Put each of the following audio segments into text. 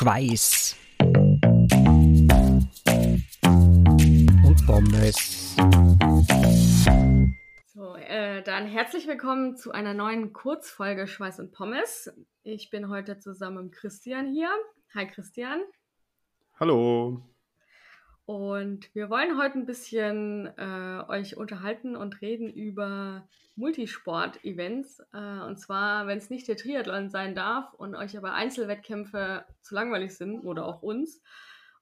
Schweiß und Pommes. So, äh, dann herzlich willkommen zu einer neuen Kurzfolge Schweiß und Pommes. Ich bin heute zusammen mit Christian hier. Hi Christian. Hallo. Und wir wollen heute ein bisschen äh, euch unterhalten und reden über Multisport-Events. Äh, und zwar, wenn es nicht der Triathlon sein darf und euch aber Einzelwettkämpfe zu langweilig sind oder auch uns.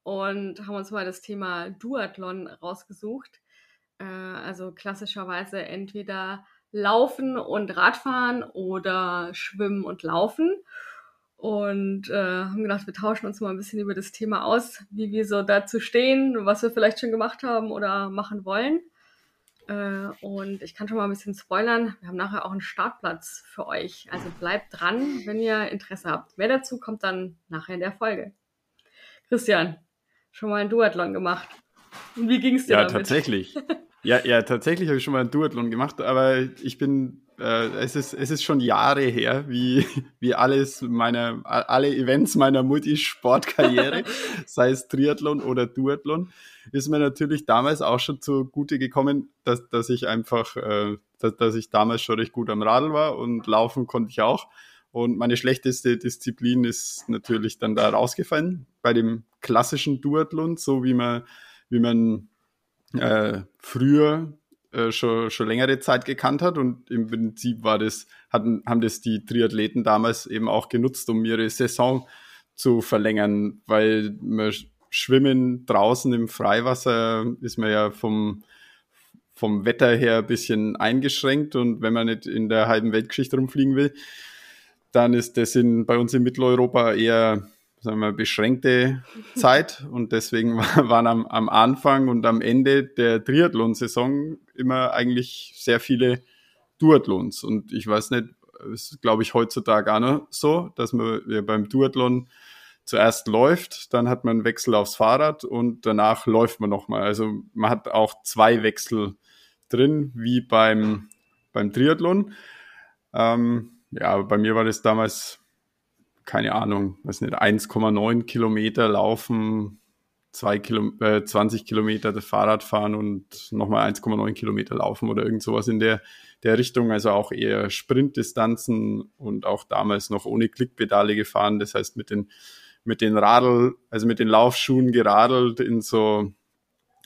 Und haben uns mal das Thema Duathlon rausgesucht. Äh, also klassischerweise entweder Laufen und Radfahren oder Schwimmen und Laufen und äh, haben gedacht, wir tauschen uns mal ein bisschen über das Thema aus, wie wir so dazu stehen, was wir vielleicht schon gemacht haben oder machen wollen. Äh, und ich kann schon mal ein bisschen spoilern. Wir haben nachher auch einen Startplatz für euch. Also bleibt dran, wenn ihr Interesse habt. Mehr dazu kommt dann nachher in der Folge. Christian, schon mal einen Duathlon gemacht. Und wie ging es dir ja, damit? Ja, tatsächlich. ja, ja, tatsächlich habe ich schon mal einen Duathlon gemacht, aber ich bin äh, es, ist, es ist schon Jahre her, wie, wie alles meiner, alle Events meiner Multisportkarriere, sei es Triathlon oder Duathlon, ist mir natürlich damals auch schon zugute gekommen, dass, dass ich einfach, äh, dass, dass ich damals schon recht gut am Radl war und laufen konnte ich auch. Und meine schlechteste Disziplin ist natürlich dann da rausgefallen bei dem klassischen Duathlon, so wie man, wie man äh, früher äh, schon, schon längere Zeit gekannt hat und im Prinzip war das, hatten, haben das die Triathleten damals eben auch genutzt, um ihre Saison zu verlängern, weil man Schwimmen draußen im Freiwasser ist man ja vom, vom Wetter her ein bisschen eingeschränkt und wenn man nicht in der halben Weltgeschichte rumfliegen will, dann ist das in, bei uns in Mitteleuropa eher sagen wir, beschränkte Zeit und deswegen waren am, am Anfang und am Ende der Triathlon-Saison immer eigentlich sehr viele Duathlons und ich weiß nicht, ist glaube ich heutzutage auch noch so, dass man ja, beim Duathlon zuerst läuft, dann hat man einen Wechsel aufs Fahrrad und danach läuft man nochmal. Also man hat auch zwei Wechsel drin, wie beim, beim Triathlon. Ähm, ja, bei mir war das damals keine Ahnung, weiß nicht, 1,9 Kilometer laufen, zwei Kilo, äh, 20 Kilometer das Fahrrad fahren und nochmal 1,9 Kilometer laufen oder irgend sowas in der, der Richtung. Also auch eher Sprintdistanzen und auch damals noch ohne Klickpedale gefahren. Das heißt mit den, mit den Radl, also mit den Laufschuhen geradelt in so,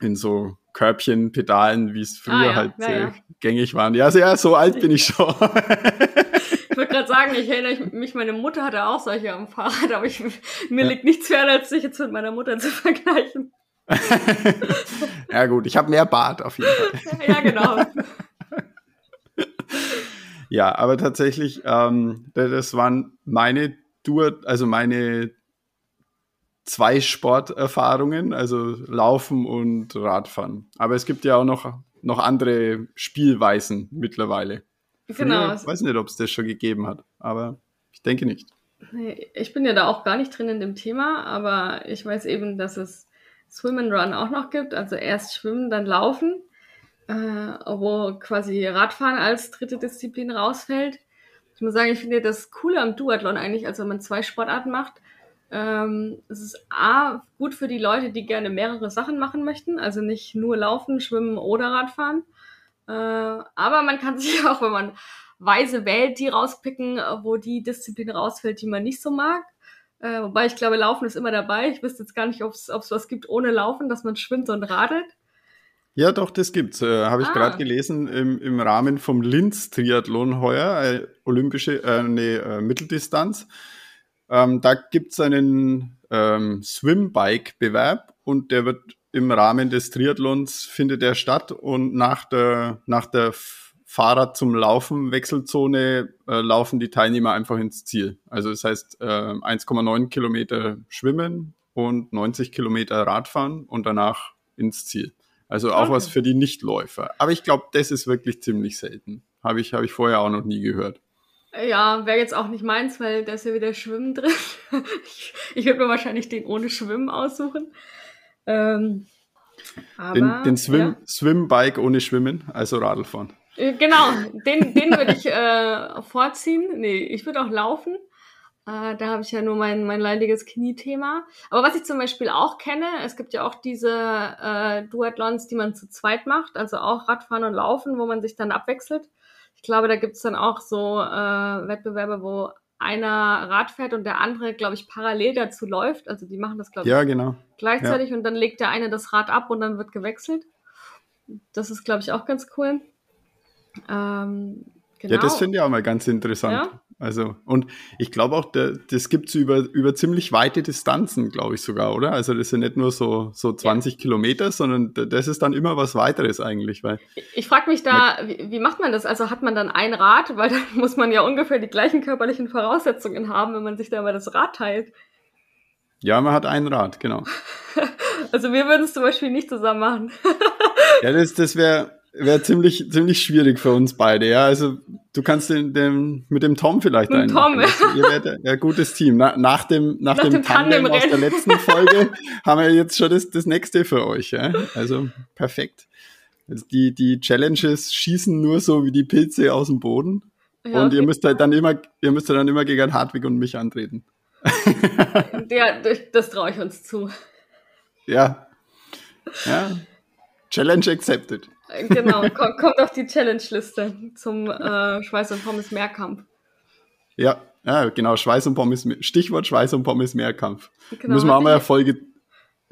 in so Körbchenpedalen, wie es früher ah, ja. halt ja, ja. gängig waren. Ja, sehr, so alt bin ich schon. Ich wollte gerade sagen, ich erinnere mich, meine Mutter hatte auch solche am Fahrrad, aber ich, mir ja. liegt nichts fern, als sich jetzt mit meiner Mutter zu vergleichen. ja gut, ich habe mehr Bart auf jeden Fall. ja, genau. ja, aber tatsächlich, ähm, das waren meine Tour, also meine zwei Sporterfahrungen, also Laufen und Radfahren. Aber es gibt ja auch noch, noch andere Spielweisen mittlerweile. Genau. Ich weiß nicht, ob es das schon gegeben hat, aber ich denke nicht. Ich bin ja da auch gar nicht drin in dem Thema, aber ich weiß eben, dass es Swim and Run auch noch gibt. Also erst schwimmen, dann laufen, äh, wo quasi Radfahren als dritte Disziplin rausfällt. Ich muss sagen, ich finde das Coole am Duathlon eigentlich, als wenn man zwei Sportarten macht. Ähm, es ist A, gut für die Leute, die gerne mehrere Sachen machen möchten, also nicht nur laufen, schwimmen oder Radfahren. Äh, aber man kann sich auch, wenn man weise wählt, die rauspicken, wo die Disziplin rausfällt, die man nicht so mag. Äh, wobei ich glaube, Laufen ist immer dabei. Ich wüsste jetzt gar nicht, ob es was gibt ohne Laufen, dass man schwimmt und radelt. Ja, doch, das gibt's. Äh, Habe ich ah. gerade gelesen im, im Rahmen vom Linz-Triathlon heuer, äh, olympische, äh, nee, äh, Mitteldistanz. Ähm, da gibt's einen ähm, Swim-Bike-Bewerb und der wird im Rahmen des Triathlons findet er statt und nach der, nach der Fahrrad zum Laufen Wechselzone äh, laufen die Teilnehmer einfach ins Ziel. Also das heißt äh, 1,9 Kilometer schwimmen und 90 Kilometer Radfahren und danach ins Ziel. Also auch okay. was für die Nichtläufer. Aber ich glaube, das ist wirklich ziemlich selten. Habe ich, hab ich vorher auch noch nie gehört. Ja, wäre jetzt auch nicht meins, weil da ist ja wieder Schwimmen drin. ich ich würde mir wahrscheinlich den ohne Schwimmen aussuchen. Ähm, aber, den den Swim, ja. Swimbike ohne Schwimmen, also Radlfahren. Äh, genau, den, den würde ich äh, vorziehen. Nee, ich würde auch laufen. Äh, da habe ich ja nur mein, mein leidiges Kniethema. Aber was ich zum Beispiel auch kenne, es gibt ja auch diese äh, Duathlons, die man zu zweit macht, also auch Radfahren und Laufen, wo man sich dann abwechselt. Ich glaube, da gibt's dann auch so äh, Wettbewerbe, wo einer Rad fährt und der andere, glaube ich, parallel dazu läuft. Also die machen das, glaube Ja, ich, genau. gleichzeitig und dann legt der eine das Rad ab und dann wird gewechselt. Das ist, glaube ich, auch ganz cool. Ähm, genau. Ja, das finde ich auch mal ganz interessant. Ja. Also, und ich glaube auch, der, das gibt's über, über ziemlich weite Distanzen, glaube ich sogar, oder? Also, das sind nicht nur so, so 20 Kilometer, sondern das ist dann immer was weiteres eigentlich, weil, Ich frage mich da, wie, wie macht man das? Also hat man dann ein Rad, weil dann muss man ja ungefähr die gleichen körperlichen Voraussetzungen haben, wenn man sich da mal das Rad teilt. ja, man hat ein Rad, genau. Also wir würden es zum Beispiel nicht zusammen machen. Ja, das, das wäre wär ziemlich, ziemlich schwierig für uns beide, ja. Also, du kannst den, den, mit dem Tom vielleicht Mit dem Tom, einmachen. Das, ihr werdet ja ein gutes Team. Na, nach dem, nach, Nach dem, dem Tandem aus der letzten Folge haben wir jetzt schon das, das nächste für euch, ja. Also, perfekt. Also die, die Challenges schießen nur so wie die Pilze aus dem Boden. Ja, und ihr müsst halt dann immer, ihr müsst dann immer gegen Hartwig und mich antreten. Ja, das traue ich uns zu. Ja. Ja. Challenge accepted. Genau, kommt, kommt auf die Challenge-Liste zum äh, Schweiß und Pommes Mehrkampf. Ja, ja, genau. Schweiß und Pommes, Stichwort Schweiß und Pommes Mehrkampf. Genau, müssen wir auch mal eine Folge,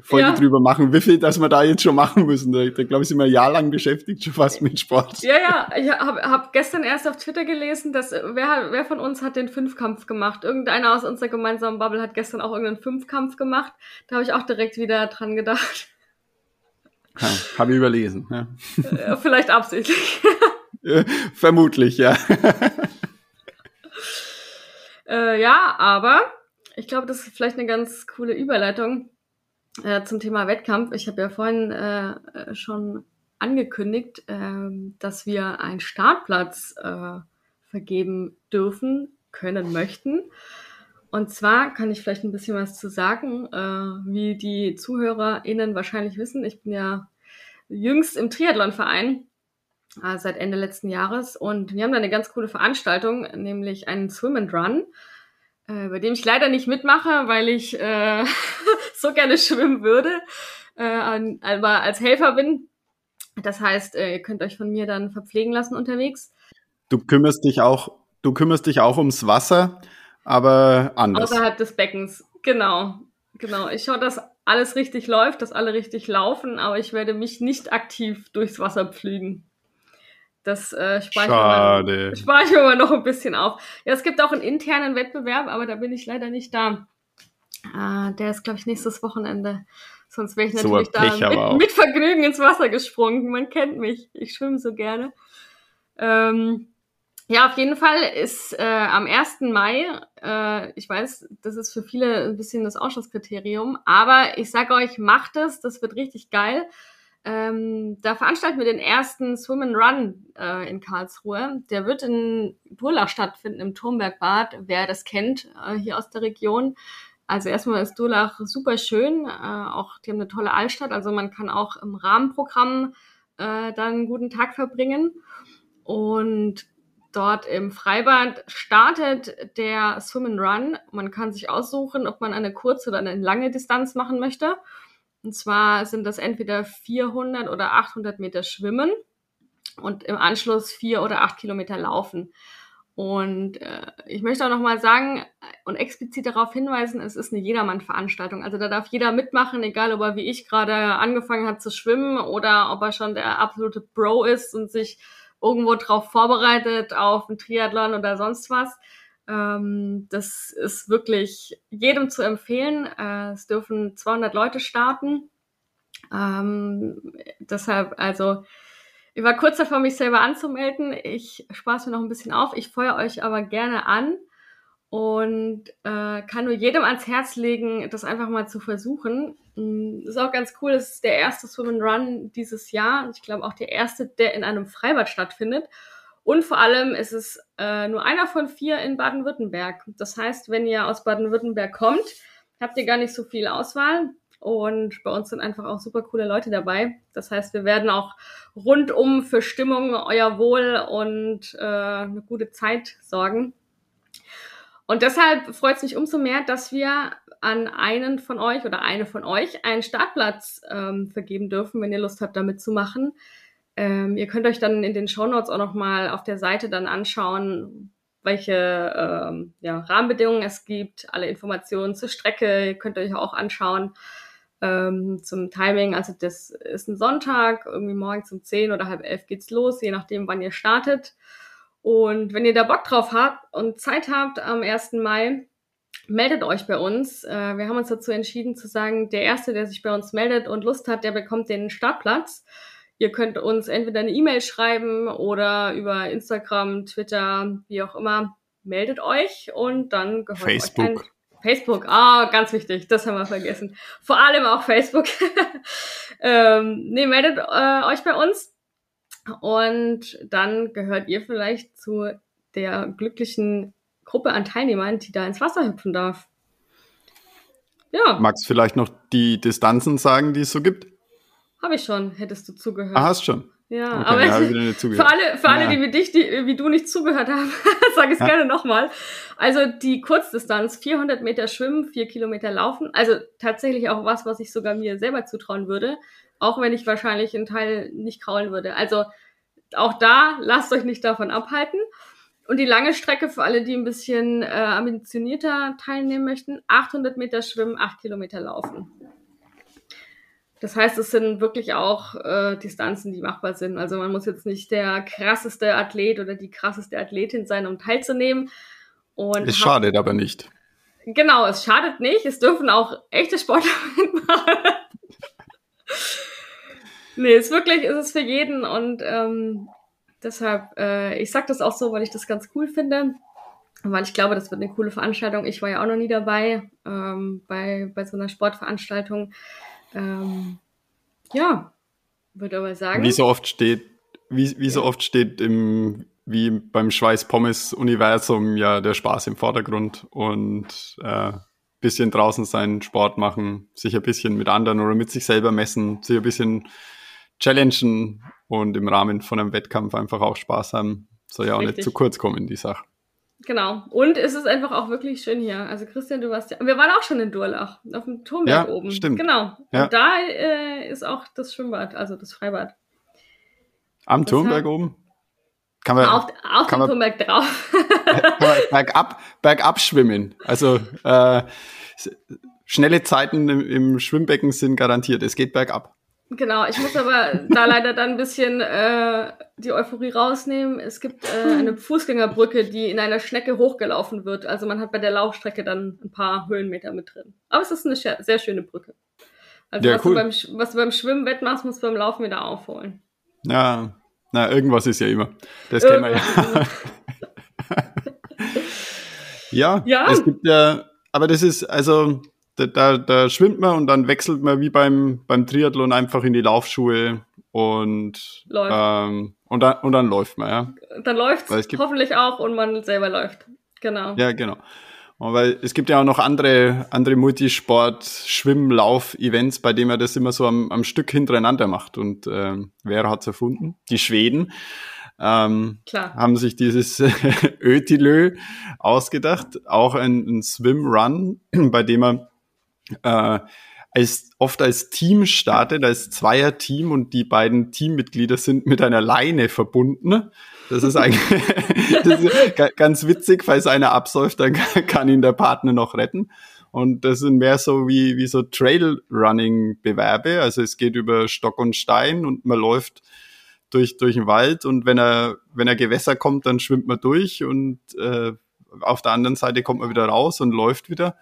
Folge Ja. drüber machen, wie viel, dass wir da jetzt schon machen müssen. Da, da glaube ich, sind wir ein Jahr lang beschäftigt, schon fast mit Sport. Ja, ja, ich habe hab gestern erst auf Twitter gelesen, dass wer, wer von uns hat den Fünfkampf gemacht? Irgendeiner aus unserer gemeinsamen Bubble hat gestern auch irgendeinen Fünfkampf gemacht. Da habe ich auch direkt wieder dran gedacht. Ja, Habe ich überlesen. Ja. Äh, Vielleicht absichtlich. Äh, Vermutlich, ja. Äh, ja, aber ich glaube, das ist vielleicht eine ganz coole Überleitung äh, zum Thema Wettkampf. Ich habe ja vorhin äh, äh, schon angekündigt, ähm, dass wir einen Startplatz vergeben dürfen, können, möchten. Und zwar kann ich vielleicht ein bisschen was zu sagen, äh, wie die ZuhörerInnen wahrscheinlich wissen. Ich bin ja jüngst im Triathlonverein äh, seit Ende letzten Jahres und wir haben da eine ganz coole Veranstaltung, nämlich einen Swim and Run, äh, bei dem ich leider nicht mitmache, weil ich äh, so gerne schwimmen würde, äh, aber als Helfer bin. Das heißt, äh, ihr könnt euch von mir dann verpflegen lassen unterwegs. Du kümmerst dich auch, du kümmerst dich auch ums Wasser, aber anders. Außerhalb des Beckens. Genau. Genau. Ich schaue, dass alles richtig läuft, dass alle richtig laufen, aber ich werde mich nicht aktiv durchs Wasser pflügen. Das äh, spare ich, ich mir mal noch ein bisschen auf. Ja, es gibt auch einen internen Wettbewerb, aber da bin ich leider nicht da. Äh, der ist, glaube ich, nächstes Wochenende. Sonst wäre ich So natürlich Pech da mit, mit Vergnügen ins Wasser gesprungen. Man kennt mich. Ich schwimme so gerne. Ähm, ja, auf jeden Fall ist äh, am 1. Mai, äh, ich weiß, das ist für viele ein bisschen das Ausschlusskriterium, aber ich sage euch, macht es, das wird richtig geil. Ähm, da veranstalten wir den ersten Swim and Run äh, in Karlsruhe. Der wird in Durlach stattfinden, im Turmbergbad, wer das kennt, äh, hier aus der Region. Also erstmal ist Durlach super schön, äh, auch die haben eine tolle Altstadt, also man kann auch im Rahmenprogramm äh, dann einen guten Tag verbringen. Und dort im Freibad startet der Swim and Run. Man kann sich aussuchen, ob man eine kurze oder eine lange Distanz machen möchte. Und zwar sind das entweder 400 oder 800 Meter Schwimmen und im Anschluss vier oder acht Kilometer Laufen. Und äh, ich möchte auch nochmal sagen und explizit darauf hinweisen, es ist eine Jedermann-Veranstaltung. Also da darf jeder mitmachen, egal ob er wie ich gerade angefangen hat zu schwimmen oder ob er schon der absolute Bro ist und sich irgendwo drauf vorbereitet auf einen Triathlon oder sonst was. Ähm, das ist wirklich jedem zu empfehlen. Äh, es dürfen 200 Leute starten. Ähm, deshalb, also, ich war kurz davor, mich selber anzumelden. Ich spaß mir noch ein bisschen auf. Ich feuer euch aber gerne an und äh, kann nur jedem ans Herz legen, das einfach mal zu versuchen. Mm, Ist auch ganz cool. Es ist der erste Swim and Run dieses Jahr. Ich glaube auch der erste, der in einem Freibad stattfindet. Und vor allem ist es äh, nur einer von vier in Baden-Württemberg. Das heißt, wenn ihr aus Baden-Württemberg kommt, habt ihr gar nicht so viel Auswahl. Und bei uns sind einfach auch super coole Leute dabei. Das heißt, wir werden auch rundum für Stimmung, euer Wohl und äh, eine gute Zeit sorgen. Und deshalb freut es mich umso mehr, dass wir an einen von euch oder eine von euch einen Startplatz ähm, vergeben dürfen, wenn ihr Lust habt, damit zu machen. Ähm, ihr könnt euch dann in den Shownotes auch nochmal auf der Seite dann anschauen, welche ähm, ja, Rahmenbedingungen es gibt, alle Informationen zur Strecke. Ihr könnt euch auch anschauen ähm, zum Timing. Also das ist ein Sonntag, irgendwie morgens um 10 oder halb elf geht's los, je nachdem, wann ihr startet. Und wenn ihr da Bock drauf habt und Zeit habt am 1. Mai, meldet euch bei uns. Äh, wir haben uns dazu entschieden zu sagen, der Erste, der sich bei uns meldet und Lust hat, der bekommt den Startplatz. Ihr könnt uns entweder eine E-Mail schreiben oder über Instagram, Twitter, wie auch immer. Meldet euch und dann gehört Facebook. euch ein Facebook, ah, oh, ganz wichtig, das haben wir vergessen. Vor allem auch Facebook. ähm, nee, meldet äh, euch bei uns und dann gehört ihr vielleicht zu der glücklichen Gruppe an Teilnehmern, die da ins Wasser hüpfen darf. Ja. Magst du vielleicht noch die Distanzen sagen, die es so gibt? Habe ich schon, hättest du zugehört. Ah, hast schon. Ja, okay, aber für alle, für alle, ja. die wie dich, die wie du nicht zugehört haben, sage ich es ja. gerne nochmal. Also die Kurzdistanz, 400 Meter schwimmen, 4 Kilometer laufen, also tatsächlich auch was, was ich sogar mir selber zutrauen würde, auch wenn ich wahrscheinlich einen Teil nicht kraulen würde. Also auch da, lasst euch nicht davon abhalten. Und die lange Strecke für alle, die ein bisschen äh, ambitionierter teilnehmen möchten, 800 Meter schwimmen, 8 Kilometer laufen. Das heißt, es sind wirklich auch äh, Distanzen, die machbar sind. Also man muss jetzt nicht der krasseste Athlet oder die krasseste Athletin sein, um teilzunehmen. Und es schadet aber nicht. Genau, es schadet nicht. Es dürfen auch echte Sportler mitmachen. nee, es ist wirklich, es ist für jeden und ähm, Deshalb, äh, ich sag das auch so, weil ich das ganz cool finde. Weil ich glaube, das wird eine coole Veranstaltung. Ich war ja auch noch nie dabei ähm, bei, bei so einer Sportveranstaltung. Ähm, ja, würde aber sagen. Wie so oft steht, wie, wie so oft steht im, wie beim Schweiß-Pommes-Universum ja der Spaß im Vordergrund und äh, bisschen draußen sein, Sport machen, sich ein bisschen mit anderen oder mit sich selber messen, sich ein bisschen challengen und im Rahmen von einem Wettkampf einfach auch Spaß haben. Soll ja auch Richtig. nicht zu kurz kommen, die Sache. Genau. Und es ist einfach auch wirklich schön hier. Also Christian, du warst ja, wir waren auch schon in Durlach, auf dem Turmberg ja, oben. Stimmt. Genau. Ja. Und da äh, ist auch das Schwimmbad, also das Freibad. Am das Turmberg hat, oben? Kann man, auf, auf kann dem man, Turmberg drauf. bergab, bergab schwimmen. Also äh, schnelle Zeiten im, im Schwimmbecken sind garantiert. Es geht bergab. Genau, ich muss aber da leider dann ein bisschen äh, die Euphorie rausnehmen. Es gibt äh, eine Fußgängerbrücke, die in einer Schnecke hochgelaufen wird. Also man hat bei der Laufstrecke dann ein paar Höhenmeter mit drin. Aber es ist eine sehr schöne Brücke. Also ja, was, cool. du beim, was du beim Schwimmen wettmachst, musst du beim Laufen wieder aufholen. Ja, na, irgendwas ist ja immer. Das kennen wir ja. ja. Ja, es gibt ja, aber das ist, also da, da, schwimmt man und dann wechselt man wie beim, beim Triathlon einfach in die Laufschuhe und, ähm, und, dann, und dann läuft man, ja. Dann läuft es hoffentlich auch und man selber läuft. Genau. Ja, genau. Weil es gibt ja auch noch andere, andere Multisport-Schwimm-Lauf-Events, bei denen man das immer so am, am Stück hintereinander macht. Und ähm, wer hat's erfunden? Die Schweden. Ähm, Klar. haben sich dieses Ötilö ausgedacht. Auch ein, ein Swim-Run, bei dem man äh, als, oft als Team startet, als Zweier-Team und die beiden Teammitglieder sind mit einer Leine verbunden. Das ist eigentlich das ist ganz witzig, falls einer absäuft, dann kann ihn der Partner noch retten. Und das sind mehr so wie, wie so Trail-Running-Bewerbe. Also es geht über Stock und Stein und man läuft durch, durch den Wald und wenn er, wenn er Gewässer kommt, dann schwimmt man durch und äh, auf der anderen Seite kommt man wieder raus und läuft wieder.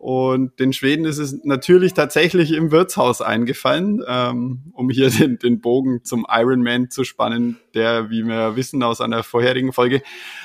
Und den Schweden ist es natürlich tatsächlich im Wirtshaus eingefallen, ähm, um hier den, den Bogen zum Ironman zu spannen, der, wie wir wissen aus einer vorherigen Folge,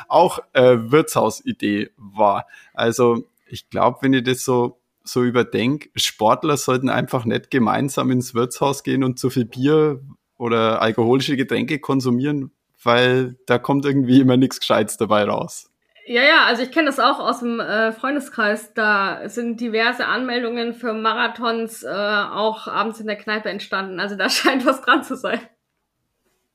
auch äh, Wirtshausidee war. Also ich glaube, wenn ihr das so so überdenkt, Sportler sollten einfach nicht gemeinsam ins Wirtshaus gehen und zu viel Bier oder alkoholische Getränke konsumieren, weil da kommt irgendwie immer nichts Gescheites dabei raus. Ja, ja, also ich kenne das auch aus dem äh, Freundeskreis. Da sind diverse Anmeldungen für Marathons äh, auch abends in der Kneipe entstanden. Also da scheint was dran zu sein.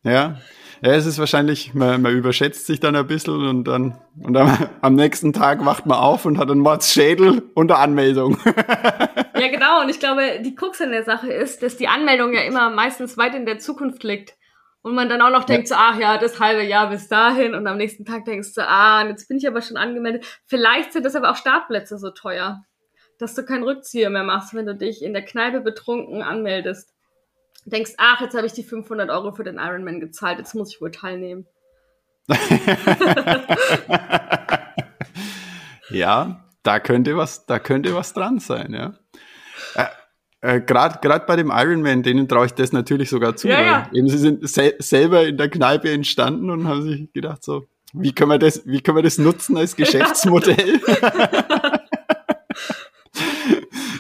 Ja, Ja, es ist wahrscheinlich, man, man überschätzt sich dann ein bisschen und dann, und dann am nächsten Tag wacht man auf und hat einen Mordsschädel unter Anmeldung. Ja, genau. Und ich glaube, die Krux an der Sache ist, dass die Anmeldung ja immer meistens weit in der Zukunft liegt. Und man dann auch noch denkt, so, ach ja, das halbe Jahr bis dahin. Und am nächsten Tag denkst du, ah, jetzt bin ich aber schon angemeldet. Vielleicht sind das aber auch Startplätze so teuer, dass du keinen Rückzieher mehr machst, wenn du dich in der Kneipe betrunken anmeldest. Denkst, ach, jetzt habe ich die 500 Euro für den Ironman gezahlt, jetzt muss ich wohl teilnehmen. ja, da könnte was, da könnte was dran sein, ja. Äh, Gerade bei dem Ironman, denen traue ich das natürlich sogar zu. Ja, ja. Eben, sie sind sel selber in der Kneipe entstanden und haben sich gedacht, so, wie können wir das, wie können wir das nutzen als Geschäftsmodell?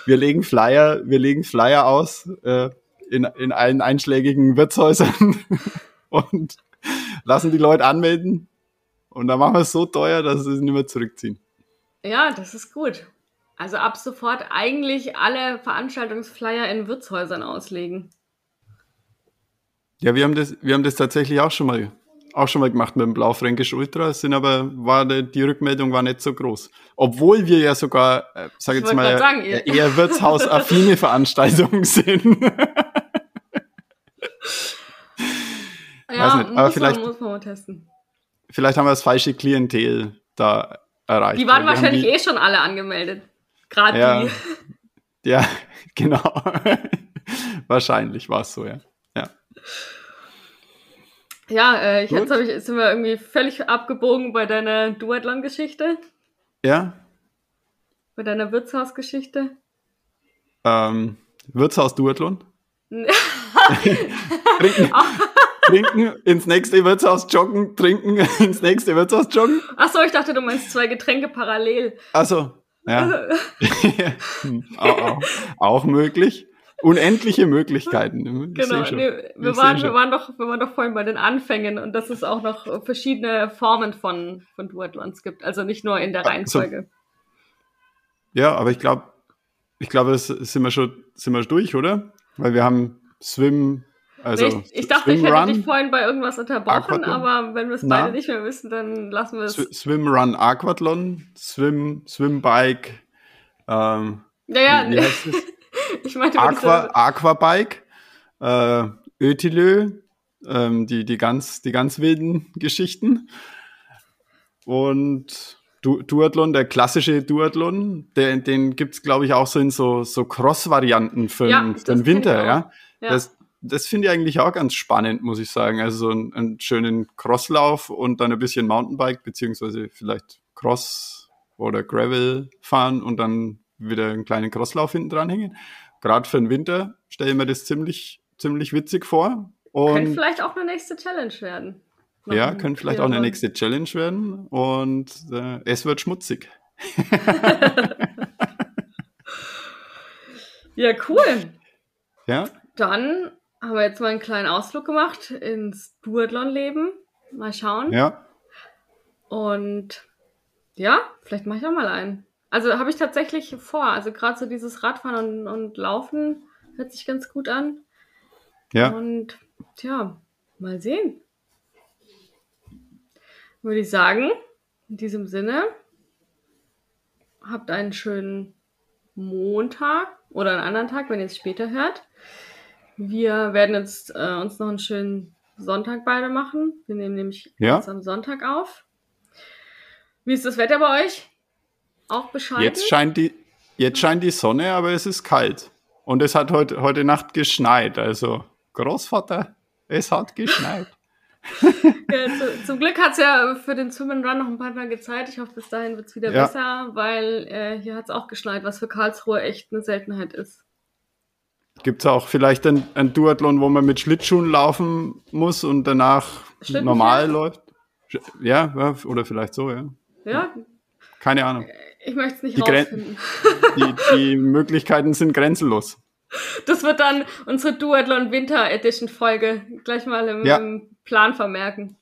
wir legen Flyer, wir legen Flyer aus äh, in, in allen einschlägigen Wirtshäusern und lassen die Leute anmelden. Und dann machen wir es so teuer, dass sie es nicht mehr zurückziehen. Ja, das ist gut. Also ab sofort eigentlich alle Veranstaltungsflyer in Wirtshäusern auslegen. Ja, wir haben das, wir haben das tatsächlich auch schon mal, auch schon mal gemacht mit dem Blaufränkisch Ultra, sind aber, war die, die Rückmeldung war nicht so groß. Obwohl wir ja sogar, äh, sag Ich jetzt mal, sagen, ihr- eher wirtshausaffine Veranstaltungen sind. Ja, Weiß nicht, aber muss, vielleicht- man, muss man mal testen. Vielleicht haben wir das falsche Klientel da erreicht. Die waren wahrscheinlich die, eh schon alle angemeldet. Gerade Ja. die. Ja, genau. wahrscheinlich war es so, ja. Ja. Ja, äh, ich, Gut. jetzt ich, sind wir irgendwie völlig abgebogen bei deiner Duathlon-Geschichte, Ja, bei deiner Wirtshausgeschichte. ähm, Wirtshaus Duathlon. trinken, trinken, ins nächste Wirtshaus joggen, trinken, ins nächste Wirtshaus joggen. Ach so, ich dachte, du meinst zwei Getränke parallel. Also, ja. Auch, auch, möglich. Unendliche Möglichkeiten. Ich Genau, schon. nee, wir, Ich waren, wir, schon. waren doch, wir waren doch vorhin bei den Anfängen und dass es auch noch verschiedene Formen von, von Duathlons gibt. Also nicht nur in der. Reihenfolge. Ja, aber ich glaube, ich glaube, das sind wir schon, sind wir durch, oder? Weil wir haben Swim, also ich, ich dachte, ich Swim hätte Run, dich vorhin bei irgendwas unterbrochen, Aquathlon. aber wenn wir es Na? beide nicht mehr wissen, dann lassen wir es. Sw- Swim Run Aquathlon, Swim, Swim Bike, ähm, Ja, ja, wie heißt es? ich meinte Aqua, Aquabike, äh, Ötilö, ähm, die, die, ganz, die ganz wilden Geschichten. Und du Duathlon, der klassische Duathlon, der, den gibt's glaube ich, auch so in so, so Cross-Varianten für, Ja, für den ich Winter. Ja? Ja. Das, das finde ich eigentlich auch ganz spannend, muss ich sagen. Also so einen, einen schönen Crosslauf und dann ein bisschen Mountainbike, beziehungsweise vielleicht Cross oder Gravel fahren und dann wieder einen kleinen Crosslauf hinten dranhängen. Gerade für den Winter stelle ich mir das ziemlich, ziemlich witzig vor. Könnte vielleicht auch eine nächste Challenge werden. Noch ja, könnte vielleicht auch eine nächste Challenge werden. Und äh, es wird schmutzig. Ja, cool. Ja, Dann haben wir jetzt mal einen kleinen Ausflug gemacht ins Duathlon-Leben. Mal schauen. ja. Und ja, vielleicht mache ich auch mal einen. Also habe ich tatsächlich vor. Also gerade so dieses Radfahren und, und Laufen hört sich ganz gut an. Ja, Und tja, mal sehen. Würde ich sagen, in diesem Sinne, habt einen schönen Montag oder einen anderen Tag, wenn ihr es später hört. Wir werden jetzt äh, uns noch einen schönen Sonntag beide machen. Wir nehmen nämlich Ja. jetzt am Sonntag auf. Wie ist das Wetter bei euch? Auch bescheiden? jetzt scheint, die, jetzt scheint die Sonne, aber es ist kalt. Und es hat heute, heute Nacht geschneit. Also, Großvater, es hat geschneit. Ja, zu, zum Glück hat es ja für den Swim and Run noch ein paar Tage Zeit. Ich hoffe, bis dahin wird es wieder Ja. besser, weil äh, hier hat es auch geschneit, was für Karlsruhe echt eine Seltenheit ist. Gibt es auch vielleicht ein, ein Duathlon, wo man mit Schlittschuhen laufen muss und danach normal läuft? Ja, oder vielleicht so, ja. Ja, Keine Ahnung. ich möchte es nicht Die Gren- rausfinden. Die, die Möglichkeiten sind grenzenlos. Das wird dann unsere Duathlon Winter Edition Folge gleich mal im, Ja. im Plan vermerken.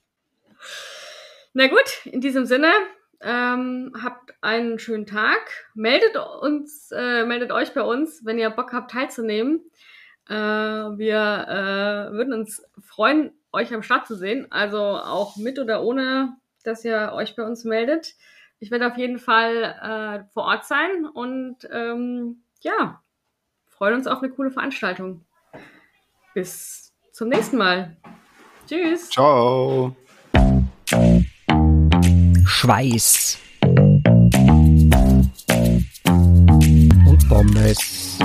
Na gut, in diesem Sinne, ähm, habt einen schönen Tag. Meldet uns, äh, meldet euch bei uns, wenn ihr Bock habt teilzunehmen. Äh, wir äh, würden uns freuen, euch am Start zu sehen. Also auch mit oder ohne, dass ihr euch bei uns meldet. Ich werde auf jeden Fall äh, vor Ort sein und ähm, ja, freuen uns auf eine coole Veranstaltung. Bis zum nächsten Mal. Tschüss. Ciao. Schweiß. Und Pommes.